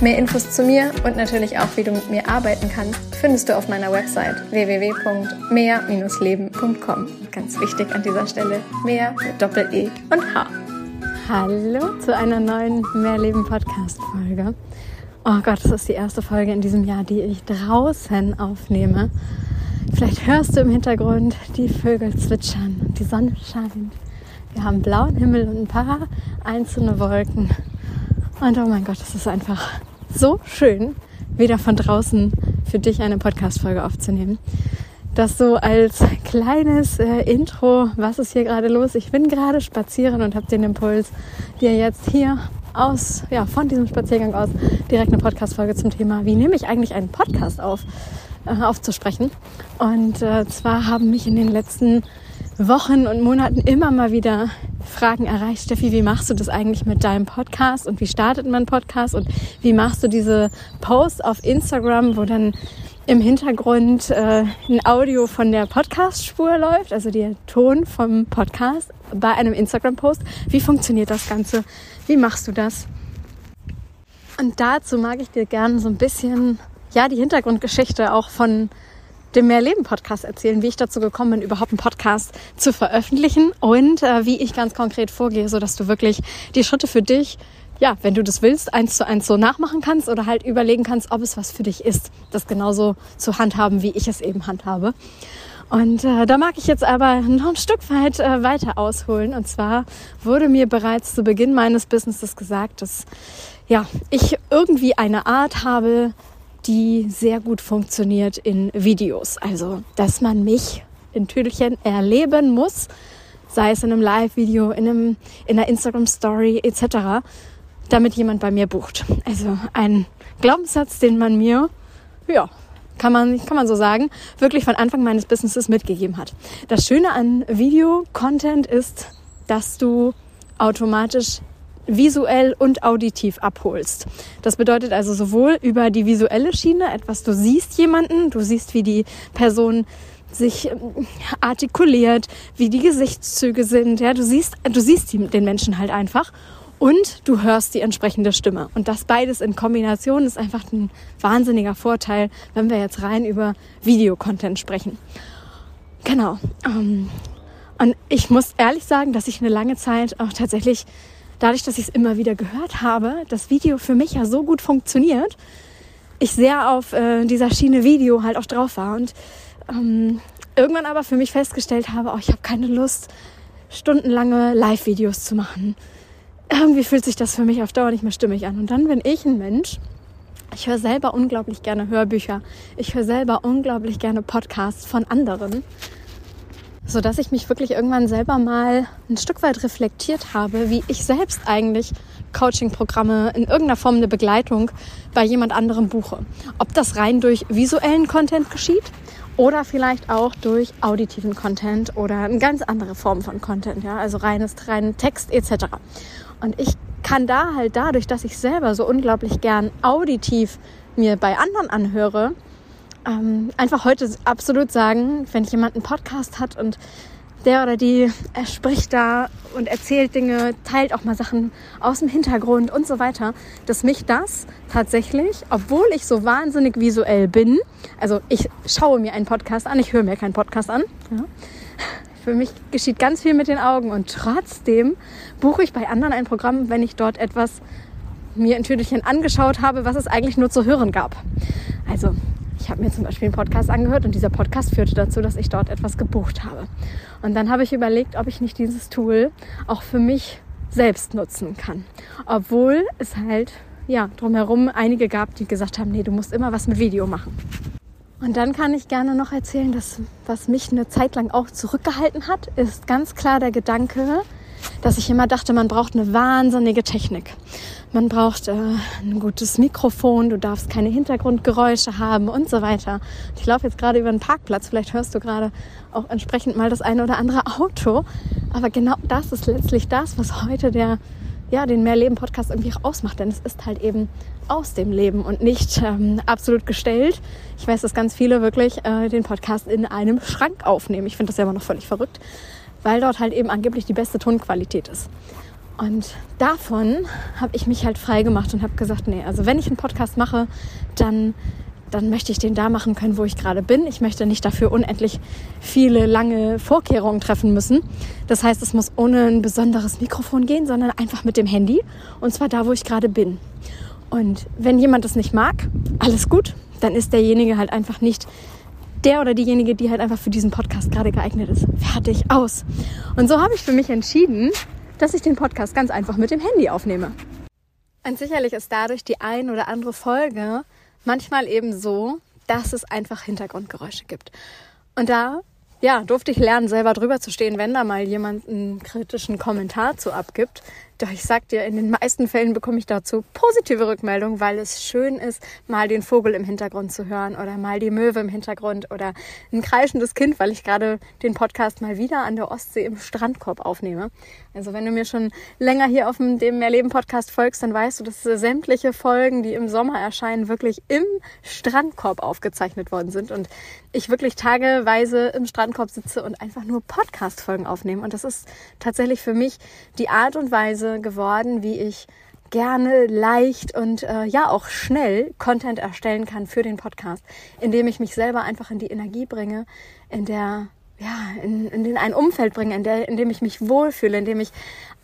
Mehr Infos zu mir und natürlich auch, wie du mit mir arbeiten kannst, findest du auf meiner Website www.mehr-leben.com. Ganz wichtig an dieser Stelle, mehr mit Doppel-E und H. Hallo zu einer neuen Mehrleben Podcast Folge. Oh Gott, das ist die erste Folge in diesem Jahr, die ich draußen aufnehme. Vielleicht hörst du im Hintergrund die Vögel zwitschern und die Sonne scheint. Wir haben blauen Himmel und ein paar einzelne Wolken. Und oh mein Gott, es ist einfach so schön, wieder von draußen für dich eine Podcast-Folge aufzunehmen. Das so als kleines äh, Intro, was ist hier gerade los? Ich bin gerade spazieren und habe den Impuls, dir jetzt hier aus, ja, von diesem Spaziergang aus direkt eine Podcast-Folge zum Thema, wie nehme ich eigentlich einen Podcast auf, äh, aufzusprechen. Und äh, zwar haben mich in den letzten Wochen und Monaten immer mal wieder Fragen erreicht. Steffi, wie machst du das eigentlich mit deinem Podcast und wie startet man Podcast und wie machst du diese Posts auf Instagram, wo dann im Hintergrund äh, ein Audio von der Podcast-Spur läuft, also der Ton vom Podcast bei einem Instagram-Post. Wie funktioniert das Ganze? Wie machst du das? Und dazu mag ich dir gerne so ein bisschen, ja, die Hintergrundgeschichte auch von dem Mehrleben-Podcast erzählen, wie ich dazu gekommen bin, überhaupt einen Podcast zu veröffentlichen und äh, wie ich ganz konkret vorgehe, so dass du wirklich die Schritte für dich ja, wenn du das willst, eins zu eins so nachmachen kannst oder halt überlegen kannst, ob es was für dich ist, das genauso zu handhaben, wie ich es eben handhabe. Und äh, da mag ich jetzt aber noch ein Stück weit äh, weiter ausholen. Und zwar wurde mir bereits zu Beginn meines Businesses gesagt, dass ja, ich irgendwie eine Art habe, die sehr gut funktioniert in Videos. Also, dass man mich in Tüdelchen erleben muss, sei es in einem Live-Video, in, einem, in einer Instagram-Story etc., damit jemand bei mir bucht. Also ein Glaubenssatz, den man mir, ja, kann man, kann man so sagen, wirklich von Anfang meines Businesses mitgegeben hat. Das Schöne an Video-Content ist, dass du automatisch visuell und auditiv abholst. Das bedeutet also sowohl über die visuelle Schiene, etwas, du siehst jemanden, du siehst, wie die Person sich ähm, artikuliert, wie die Gesichtszüge sind, ja, du siehst, du siehst den Menschen halt einfach und du hörst die entsprechende Stimme. Und das beides in Kombination ist einfach ein wahnsinniger Vorteil, wenn wir jetzt rein über Videocontent sprechen. Genau. Ähm, und ich muss ehrlich sagen, dass ich eine lange Zeit auch tatsächlich dadurch, dass ich es immer wieder gehört habe, das Video für mich ja so gut funktioniert, ich sehr auf äh, dieser Schiene Video halt auch drauf war und ähm, irgendwann aber für mich festgestellt habe, oh, ich habe keine Lust, stundenlange Live-Videos zu machen. Irgendwie fühlt sich das für mich auf Dauer nicht mehr stimmig an. Und dann bin ich ein Mensch, ich höre selber unglaublich gerne Hörbücher. Ich höre selber unglaublich gerne Podcasts von anderen so dass ich mich wirklich irgendwann selber mal ein Stück weit reflektiert habe, wie ich selbst eigentlich Coaching-Programme in irgendeiner Form eine Begleitung bei jemand anderem buche. Ob das rein durch visuellen Content geschieht oder vielleicht auch durch auditiven Content oder eine ganz andere Form von Content, ja, also reines, reinen Text etc. Und ich kann da halt dadurch, dass ich selber so unglaublich gern auditiv mir bei anderen anhöre, ähm, einfach heute absolut sagen, wenn jemand einen Podcast hat und der oder die spricht da und erzählt Dinge, teilt auch mal Sachen aus dem Hintergrund und so weiter, dass mich das tatsächlich, obwohl ich so wahnsinnig visuell bin, also ich schaue mir einen Podcast an, ich höre mir keinen Podcast an. Ja. Für mich geschieht ganz viel mit den Augen und trotzdem buche ich bei anderen ein Programm, wenn ich dort etwas mir ein Tüdelchen angeschaut habe, was es eigentlich nur zu hören gab. Also ich habe mir zum Beispiel einen Podcast angehört und dieser Podcast führte dazu, dass ich dort etwas gebucht habe. Und dann habe ich überlegt, ob ich nicht dieses Tool auch für mich selbst nutzen kann. Obwohl es halt, ja, drumherum einige gab, die gesagt haben, nee, du musst immer was mit Video machen. Und dann kann ich gerne noch erzählen, dass was mich eine Zeit lang auch zurückgehalten hat, ist ganz klar der Gedanke, dass ich immer dachte, man braucht eine wahnsinnige Technik. Man braucht äh, ein gutes Mikrofon, du darfst keine Hintergrundgeräusche haben und so weiter. Ich laufe jetzt gerade über einen Parkplatz, vielleicht hörst du gerade auch entsprechend mal das eine oder andere Auto. Aber genau das ist letztlich das, was heute der, ja, den Mehrleben-Podcast irgendwie auch ausmacht. Denn es ist halt eben aus dem Leben und nicht ähm, absolut gestellt. Ich weiß, dass ganz viele wirklich äh, den Podcast in einem Schrank aufnehmen. Ich finde das ja immer noch völlig verrückt, weil dort halt eben angeblich die beste Tonqualität ist. Und davon habe ich mich halt frei gemacht und habe gesagt, nee, also wenn ich einen Podcast mache, dann, dann möchte ich den da machen können, wo ich gerade bin. Ich möchte nicht dafür unendlich viele lange Vorkehrungen treffen müssen. Das heißt, es muss ohne ein besonderes Mikrofon gehen, sondern einfach mit dem Handy. Und zwar da, wo ich gerade bin. Und wenn jemand das nicht mag, alles gut, dann ist derjenige halt einfach nicht der oder diejenige, die halt einfach für diesen Podcast gerade geeignet ist. Fertig, aus. Und so habe ich für mich entschieden, dass ich den Podcast ganz einfach mit dem Handy aufnehme. Und sicherlich ist dadurch die ein oder andere Folge manchmal eben so, dass es einfach Hintergrundgeräusche gibt. Und da ja, durfte ich lernen, selber drüber zu stehen, wenn da mal jemand einen kritischen Kommentar zu abgibt. Doch ich sag dir, in den meisten Fällen bekomme ich dazu positive Rückmeldungen, weil es schön ist, mal den Vogel im Hintergrund zu hören oder mal die Möwe im Hintergrund oder ein kreischendes Kind, weil ich gerade den Podcast mal wieder an der Ostsee im Strandkorb aufnehme. Also wenn du mir schon länger hier auf dem, dem Mehrleben Podcast folgst, dann weißt du, dass sämtliche Folgen, die im Sommer erscheinen, wirklich im Strandkorb aufgezeichnet worden sind und ich wirklich tageweise im Strandkorb sitze und einfach nur Podcast-Folgen aufnehme. Und das ist tatsächlich für mich die Art und Weise, Weise geworden, wie ich gerne, leicht und äh, ja auch schnell Content erstellen kann für den Podcast, indem ich mich selber einfach in die Energie bringe, in der ja, in, in den ein Umfeld bringe, in, der, in dem ich mich wohlfühle, in dem ich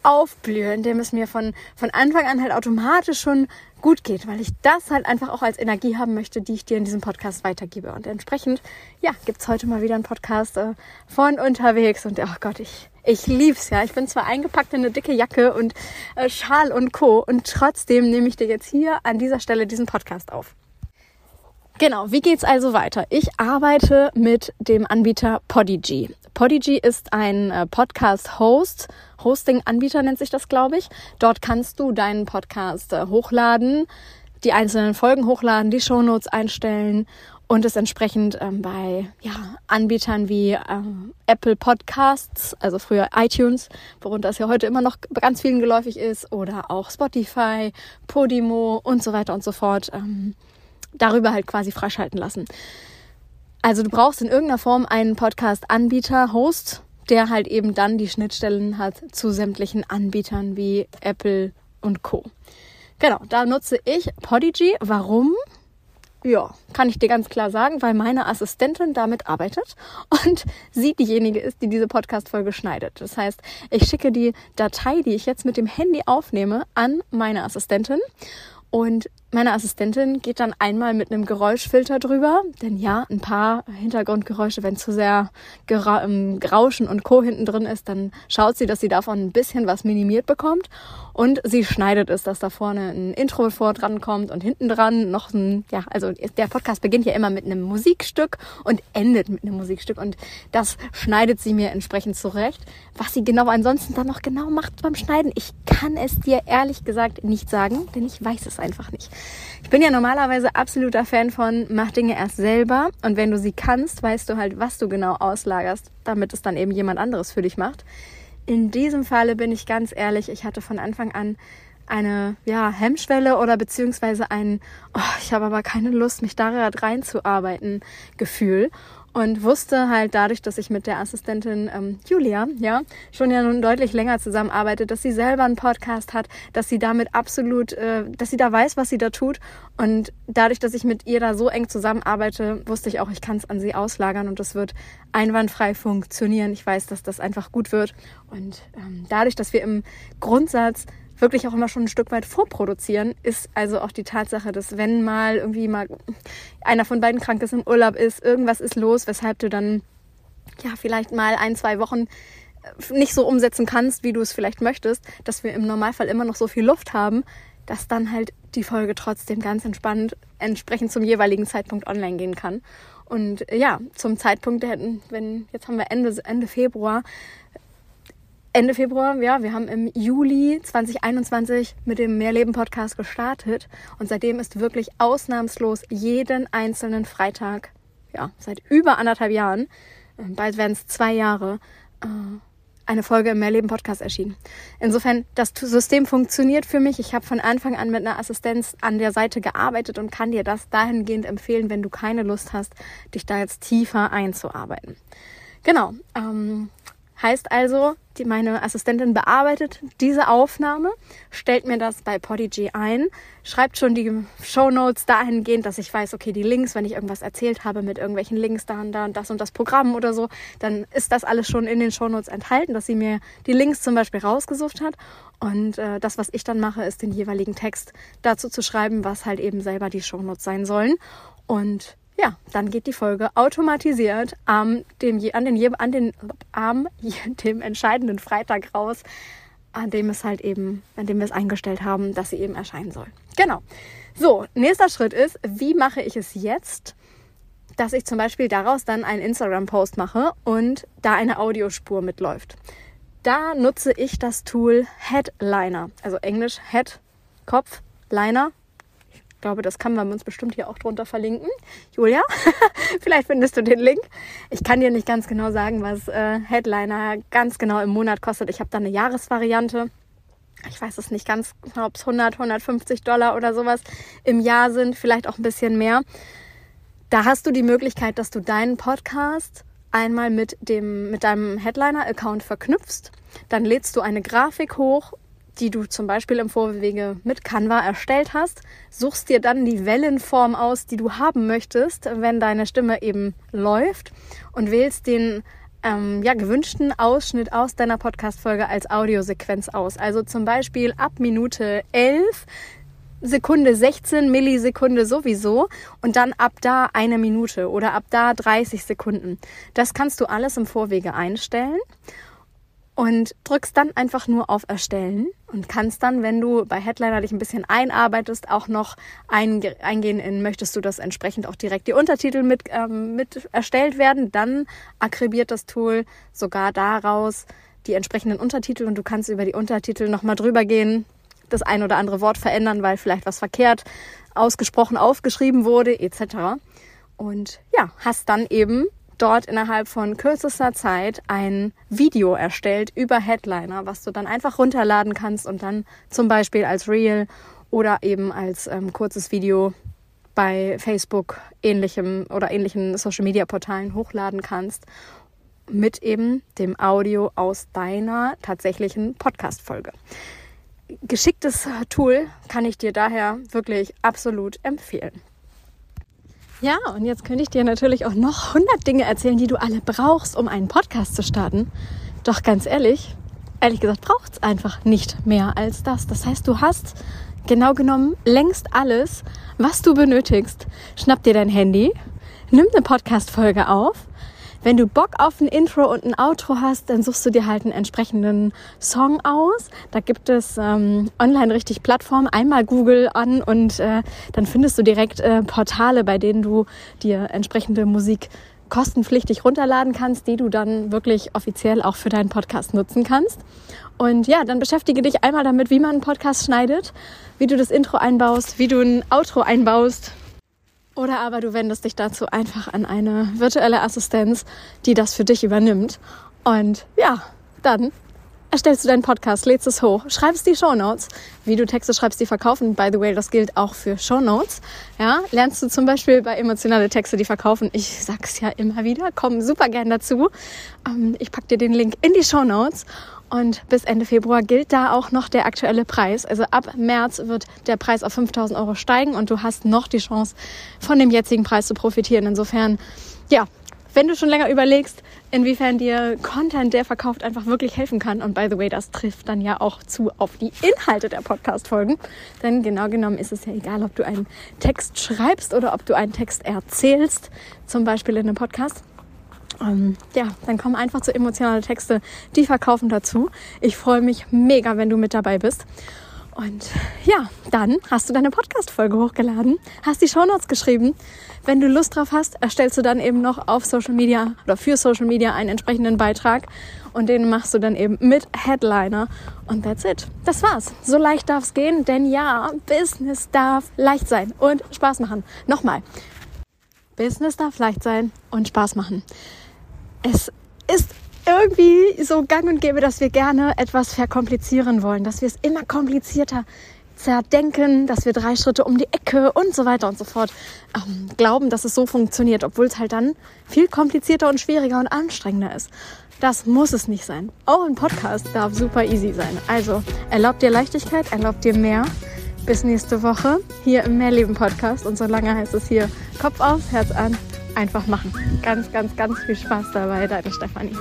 aufblühe, in dem es mir von, von Anfang an halt automatisch schon gut geht, weil ich das halt einfach auch als Energie haben möchte, die ich dir in diesem Podcast weitergebe. Und entsprechend, ja, gibt's heute mal wieder einen Podcast äh, von unterwegs und ach Gott, ich ich lieb's ja. Ich bin zwar eingepackt in eine dicke Jacke und äh, Schal und Co. Und trotzdem nehme ich dir jetzt hier an dieser Stelle diesen Podcast auf. Genau, wie geht's also weiter? Ich arbeite mit dem Anbieter Podigy. Podigy ist ein äh, Podcast-Host, Hosting-Anbieter nennt sich das, glaube ich. Dort kannst du deinen Podcast äh, hochladen, die einzelnen Folgen hochladen, die Shownotes einstellen und es entsprechend ähm, bei ja, Anbietern wie ähm, Apple Podcasts, also früher iTunes, worunter es ja heute immer noch ganz vielen geläufig ist, oder auch Spotify, Podimo und so weiter und so fort, ähm, darüber halt quasi freischalten lassen. Also du brauchst in irgendeiner Form einen Podcast-Anbieter, Host, der halt eben dann die Schnittstellen hat zu sämtlichen Anbietern wie Apple und Co. Genau, da nutze ich Podigy. Warum? Ja, kann ich dir ganz klar sagen, weil meine Assistentin damit arbeitet und sie diejenige ist, die diese Podcast-Folge schneidet. Das heißt, ich schicke die Datei, die ich jetzt mit dem Handy aufnehme, an meine Assistentin und meine Assistentin geht dann einmal mit einem Geräuschfilter drüber, denn ja, ein paar Hintergrundgeräusche, wenn zu sehr Gra ähm, Grauschen und Co. hinten drin ist, dann schaut sie, dass sie davon ein bisschen was minimiert bekommt und sie schneidet es, dass da vorne ein Intro vor dran kommt und hinten dran noch ein, ja, also der Podcast beginnt ja immer mit einem Musikstück und endet mit einem Musikstück und das schneidet sie mir entsprechend zurecht. Was sie genau ansonsten dann noch genau macht beim Schneiden, ich kann es dir ehrlich gesagt nicht sagen, denn ich weiß es einfach nicht. Ich bin ja normalerweise absoluter Fan von, mach Dinge erst selber und wenn du sie kannst, weißt du halt, was du genau auslagerst, damit es dann eben jemand anderes für dich macht. In diesem Falle bin ich ganz ehrlich, ich hatte von Anfang an eine ja, Hemmschwelle oder beziehungsweise ein, oh, ich habe aber keine Lust, mich da reinzuarbeiten Gefühl und wusste halt dadurch, dass ich mit der Assistentin ähm, Julia ja schon ja nun deutlich länger zusammenarbeitet, dass sie selber einen Podcast hat, dass sie damit absolut, äh, dass sie da weiß, was sie da tut und dadurch, dass ich mit ihr da so eng zusammenarbeite, wusste ich auch, ich kann es an sie auslagern und das wird einwandfrei funktionieren. Ich weiß, dass das einfach gut wird und ähm, dadurch, dass wir im Grundsatz wirklich auch immer schon ein Stück weit vorproduzieren, ist also auch die Tatsache, dass wenn mal irgendwie mal einer von beiden krank ist, im Urlaub ist, irgendwas ist los, weshalb du dann ja vielleicht mal ein, zwei Wochen äh, nicht so umsetzen kannst, wie du es vielleicht möchtest, dass wir im Normalfall immer noch so viel Luft haben, dass dann halt die Folge trotzdem ganz entspannt entsprechend zum jeweiligen Zeitpunkt online gehen kann. Und ja, zum Zeitpunkt, wenn jetzt haben wir Ende, Ende Februar, Ende Februar, ja, wir haben im Juli 2021 mit dem Mehrleben Podcast gestartet und seitdem ist wirklich ausnahmslos jeden einzelnen Freitag, ja, seit über anderthalb Jahren, äh, bald werden es zwei Jahre, äh, eine Folge im Mehrleben Podcast erschienen. Insofern, das System funktioniert für mich. Ich habe von Anfang an mit einer Assistenz an der Seite gearbeitet und kann dir das dahingehend empfehlen, wenn du keine Lust hast, dich da jetzt tiefer einzuarbeiten. Genau. Ähm, Heißt also, die, meine Assistentin bearbeitet diese Aufnahme, stellt mir das bei Podigy ein, schreibt schon die Show Notes dahingehend, dass ich weiß, okay, die Links, wenn ich irgendwas erzählt habe mit irgendwelchen Links da und da und das und das Programm oder so, dann ist das alles schon in den Show Notes enthalten, dass sie mir die Links zum Beispiel rausgesucht hat. Und äh, das, was ich dann mache, ist den jeweiligen Text dazu zu schreiben, was halt eben selber die Show Notes sein sollen. Und ja, dann geht die Folge automatisiert am dem, an den, an den, am dem entscheidenden Freitag raus, an dem es halt eben, an dem wir es eingestellt haben, dass sie eben erscheinen soll. Genau. So, nächster Schritt ist, wie mache ich es jetzt, dass ich zum Beispiel daraus dann einen Instagram-Post mache und da eine Audiospur mitläuft. Da nutze ich das Tool Headliner, also Englisch Head, Kopf, Liner, ich glaube, das kann man uns bestimmt hier auch drunter verlinken. Julia, vielleicht findest du den Link. Ich kann dir nicht ganz genau sagen, was äh, Headliner ganz genau im Monat kostet. Ich habe da eine Jahresvariante. Ich weiß es nicht ganz, genau, ob es 100, 150 Dollar oder sowas im Jahr sind, vielleicht auch ein bisschen mehr. Da hast du die Möglichkeit, dass du deinen Podcast einmal mit dem mit deinem Headliner-Account verknüpfst. Dann lädst du eine Grafik hoch die du zum Beispiel im Vorwege mit Canva erstellt hast, suchst dir dann die Wellenform aus, die du haben möchtest, wenn deine Stimme eben läuft und wählst den ähm, ja, gewünschten Ausschnitt aus deiner Podcast-Folge als Audiosequenz aus. Also zum Beispiel ab Minute 11 Sekunde 16 Millisekunde sowieso und dann ab da eine Minute oder ab da 30 Sekunden. Das kannst du alles im Vorwege einstellen und drückst dann einfach nur auf Erstellen und kannst dann, wenn du bei Headliner dich ein bisschen einarbeitest, auch noch eingehen in, möchtest du das entsprechend auch direkt die Untertitel mit, ähm, mit erstellt werden, dann akkribiert das Tool sogar daraus die entsprechenden Untertitel und du kannst über die Untertitel nochmal drüber gehen, das ein oder andere Wort verändern, weil vielleicht was verkehrt ausgesprochen aufgeschrieben wurde, etc. Und ja, hast dann eben dort innerhalb von kürzester Zeit ein Video erstellt über Headliner, was du dann einfach runterladen kannst und dann zum Beispiel als Reel oder eben als ähm, kurzes Video bei Facebook ähnlichem oder ähnlichen Social Media Portalen hochladen kannst mit eben dem Audio aus deiner tatsächlichen Podcast Folge. Geschicktes Tool kann ich dir daher wirklich absolut empfehlen. Ja, und jetzt könnte ich dir natürlich auch noch 100 Dinge erzählen, die du alle brauchst, um einen Podcast zu starten. Doch ganz ehrlich, ehrlich gesagt, braucht es einfach nicht mehr als das. Das heißt, du hast genau genommen längst alles, was du benötigst. Schnapp dir dein Handy, nimm eine Podcast-Folge auf wenn du Bock auf ein Intro und ein Outro hast, dann suchst du dir halt einen entsprechenden Song aus. Da gibt es ähm, online richtig Plattformen. Einmal Google an und äh, dann findest du direkt äh, Portale, bei denen du dir entsprechende Musik kostenpflichtig runterladen kannst, die du dann wirklich offiziell auch für deinen Podcast nutzen kannst. Und ja, dann beschäftige dich einmal damit, wie man einen Podcast schneidet, wie du das Intro einbaust, wie du ein Outro einbaust, oder aber du wendest dich dazu einfach an eine virtuelle Assistenz, die das für dich übernimmt. Und ja, dann erstellst du deinen Podcast, lädst es hoch, schreibst die Show Notes, wie du Texte schreibst, die verkaufen. By the way, das gilt auch für Show Notes. Ja, lernst du zum Beispiel bei emotionale Texte, die verkaufen. Ich sag's ja immer wieder, komm super gern dazu. Ähm, ich pack dir den Link in die Show Notes und bis Ende Februar gilt da auch noch der aktuelle Preis. Also ab März wird der Preis auf 5000 Euro steigen und du hast noch die Chance, von dem jetzigen Preis zu profitieren. Insofern, ja, wenn du schon länger überlegst, inwiefern dir Content, der verkauft, einfach wirklich helfen kann. Und by the way, das trifft dann ja auch zu auf die Inhalte der Podcast-Folgen. Denn genau genommen ist es ja egal, ob du einen Text schreibst oder ob du einen Text erzählst, zum Beispiel in einem Podcast ähm, ja, dann kommen einfach zu emotionale Texte, die verkaufen dazu. Ich freue mich mega, wenn du mit dabei bist. Und ja, dann hast du deine Podcast-Folge hochgeladen, hast die Shownotes geschrieben. Wenn du Lust drauf hast, erstellst du dann eben noch auf Social Media oder für Social Media einen entsprechenden Beitrag und den machst du dann eben mit Headliner und that's it. Das war's. So leicht darf's gehen, denn ja, Business darf leicht sein und Spaß machen. Nochmal. Business darf leicht sein und Spaß machen. Es ist irgendwie so gang und gäbe, dass wir gerne etwas verkomplizieren wollen, dass wir es immer komplizierter zerdenken, dass wir drei Schritte um die Ecke und so weiter und so fort ähm, glauben, dass es so funktioniert, obwohl es halt dann viel komplizierter und schwieriger und anstrengender ist. Das muss es nicht sein. Auch ein Podcast darf super easy sein. Also erlaubt dir Leichtigkeit, erlaubt dir mehr. Bis nächste Woche hier im Mehrleben Podcast. Und solange heißt es hier Kopf auf, Herz an, einfach machen. Ganz, ganz, ganz viel Spaß dabei, deine Stefanie.